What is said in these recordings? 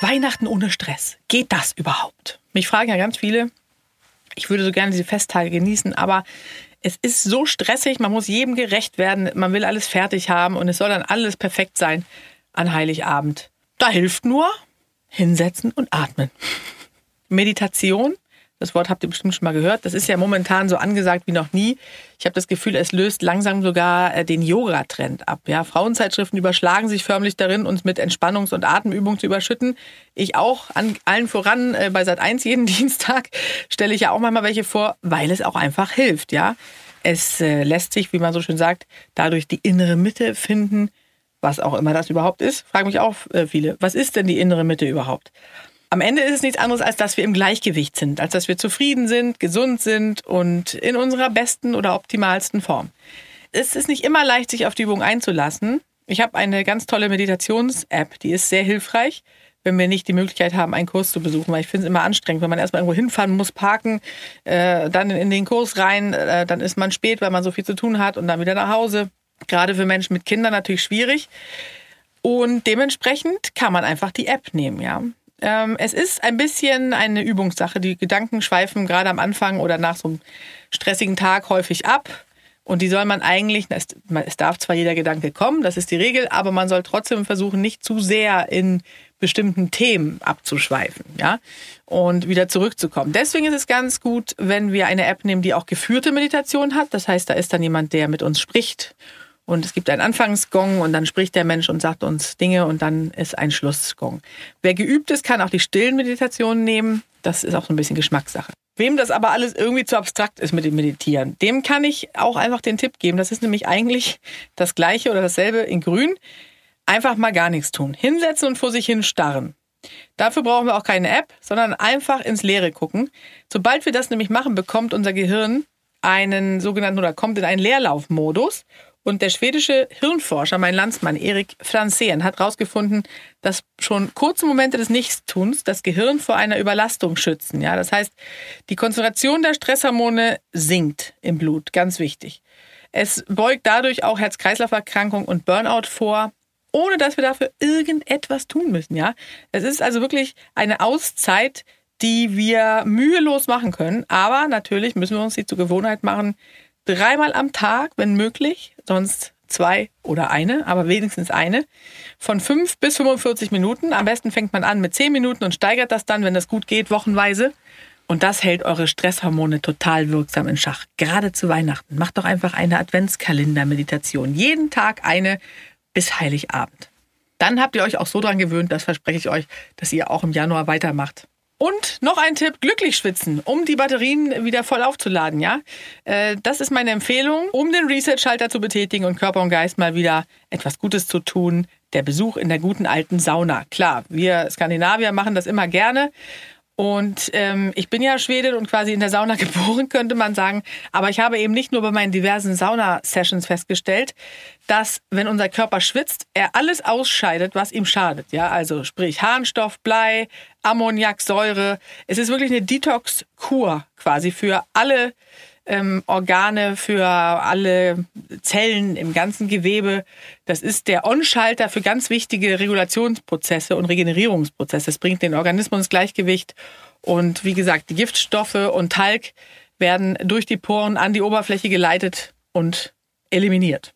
Weihnachten ohne Stress. Geht das überhaupt? Mich fragen ja ganz viele. Ich würde so gerne diese Festtage genießen, aber es ist so stressig, man muss jedem gerecht werden, man will alles fertig haben und es soll dann alles perfekt sein an Heiligabend. Da hilft nur hinsetzen und atmen. Meditation das Wort habt ihr bestimmt schon mal gehört. Das ist ja momentan so angesagt wie noch nie. Ich habe das Gefühl, es löst langsam sogar äh, den Yoga-Trend ab. Ja, Frauenzeitschriften überschlagen sich förmlich darin, uns mit Entspannungs- und Atemübungen zu überschütten. Ich auch, an allen voran, äh, bei Sat 1 jeden Dienstag stelle ich ja auch manchmal welche vor, weil es auch einfach hilft. Ja, es äh, lässt sich, wie man so schön sagt, dadurch die innere Mitte finden. Was auch immer das überhaupt ist, fragen mich auch viele. Was ist denn die innere Mitte überhaupt? Am Ende ist es nichts anderes, als dass wir im Gleichgewicht sind, als dass wir zufrieden sind, gesund sind und in unserer besten oder optimalsten Form. Es ist nicht immer leicht, sich auf die Übung einzulassen. Ich habe eine ganz tolle Meditations-App, die ist sehr hilfreich, wenn wir nicht die Möglichkeit haben, einen Kurs zu besuchen, weil ich finde es immer anstrengend, wenn man erstmal irgendwo hinfahren muss, parken, äh, dann in den Kurs rein, äh, dann ist man spät, weil man so viel zu tun hat und dann wieder nach Hause. Gerade für Menschen mit Kindern natürlich schwierig. Und dementsprechend kann man einfach die App nehmen, ja. Ähm, es ist ein bisschen eine Übungssache. Die Gedanken schweifen gerade am Anfang oder nach so einem stressigen Tag häufig ab. Und die soll man eigentlich, es, es darf zwar jeder Gedanke kommen, das ist die Regel, aber man soll trotzdem versuchen, nicht zu sehr in bestimmten Themen abzuschweifen, ja, und wieder zurückzukommen. Deswegen ist es ganz gut, wenn wir eine App nehmen, die auch geführte Meditation hat. Das heißt, da ist dann jemand, der mit uns spricht und es gibt einen Anfangsgong und dann spricht der Mensch und sagt uns Dinge und dann ist ein Schlussgong. Wer geübt ist, kann auch die stillen Meditationen nehmen. Das ist auch so ein bisschen Geschmackssache. Wem das aber alles irgendwie zu abstrakt ist mit dem Meditieren, dem kann ich auch einfach den Tipp geben. Das ist nämlich eigentlich das Gleiche oder dasselbe in Grün. Einfach mal gar nichts tun. Hinsetzen und vor sich hin starren. Dafür brauchen wir auch keine App, sondern einfach ins Leere gucken. Sobald wir das nämlich machen, bekommt unser Gehirn einen sogenannten oder kommt in einen Leerlaufmodus und der schwedische Hirnforscher, mein Landsmann Erik Franzén, hat herausgefunden, dass schon kurze Momente des Nichtstuns das Gehirn vor einer Überlastung schützen. Ja, das heißt, die Konzentration der Stresshormone sinkt im Blut, ganz wichtig. Es beugt dadurch auch Herz-Kreislauf-Erkrankung und Burnout vor, ohne dass wir dafür irgendetwas tun müssen. Ja, es ist also wirklich eine Auszeit, die wir mühelos machen können. Aber natürlich müssen wir uns die zur Gewohnheit machen, dreimal am Tag, wenn möglich, sonst zwei oder eine, aber wenigstens eine, von fünf bis 45 Minuten. Am besten fängt man an mit zehn Minuten und steigert das dann, wenn das gut geht, wochenweise. Und das hält eure Stresshormone total wirksam in Schach. Gerade zu Weihnachten. Macht doch einfach eine Adventskalender-Meditation. Jeden Tag eine bis Heiligabend. Dann habt ihr euch auch so dran gewöhnt, das verspreche ich euch, dass ihr auch im Januar weitermacht. Und noch ein Tipp, glücklich schwitzen, um die Batterien wieder voll aufzuladen, ja? Äh, das ist meine Empfehlung, um den Reset-Schalter zu betätigen und Körper und Geist mal wieder etwas Gutes zu tun. Der Besuch in der guten alten Sauna. Klar, wir Skandinavier machen das immer gerne und ähm, ich bin ja Schwedin und quasi in der Sauna geboren, könnte man sagen. Aber ich habe eben nicht nur bei meinen diversen Sauna-Sessions festgestellt, dass wenn unser Körper schwitzt, er alles ausscheidet, was ihm schadet. Ja, also sprich Harnstoff, Blei, Ammoniak, Säure. Es ist wirklich eine Detox-Kur quasi für alle ähm, Organe, für alle Zellen im ganzen Gewebe. Das ist der On-Schalter für ganz wichtige Regulationsprozesse und Regenerierungsprozesse. Es bringt den Organismus ins Gleichgewicht. Und wie gesagt, die Giftstoffe und Talg werden durch die Poren an die Oberfläche geleitet und eliminiert.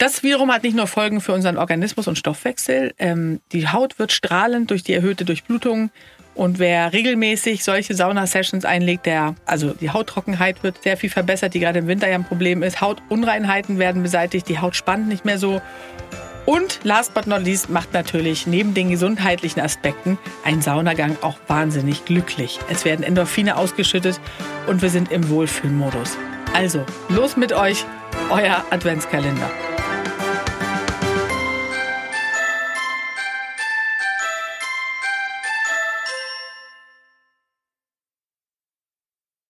Das wiederum hat nicht nur Folgen für unseren Organismus und Stoffwechsel. Ähm, die Haut wird strahlend durch die erhöhte Durchblutung und wer regelmäßig solche Sauna-Sessions einlegt, der, also die Hauttrockenheit wird sehr viel verbessert, die gerade im Winter ja ein Problem ist. Hautunreinheiten werden beseitigt, die Haut spannt nicht mehr so. Und last but not least macht natürlich neben den gesundheitlichen Aspekten ein Saunagang auch wahnsinnig glücklich. Es werden Endorphine ausgeschüttet und wir sind im Wohlfühlmodus. Also, los mit euch, euer Adventskalender.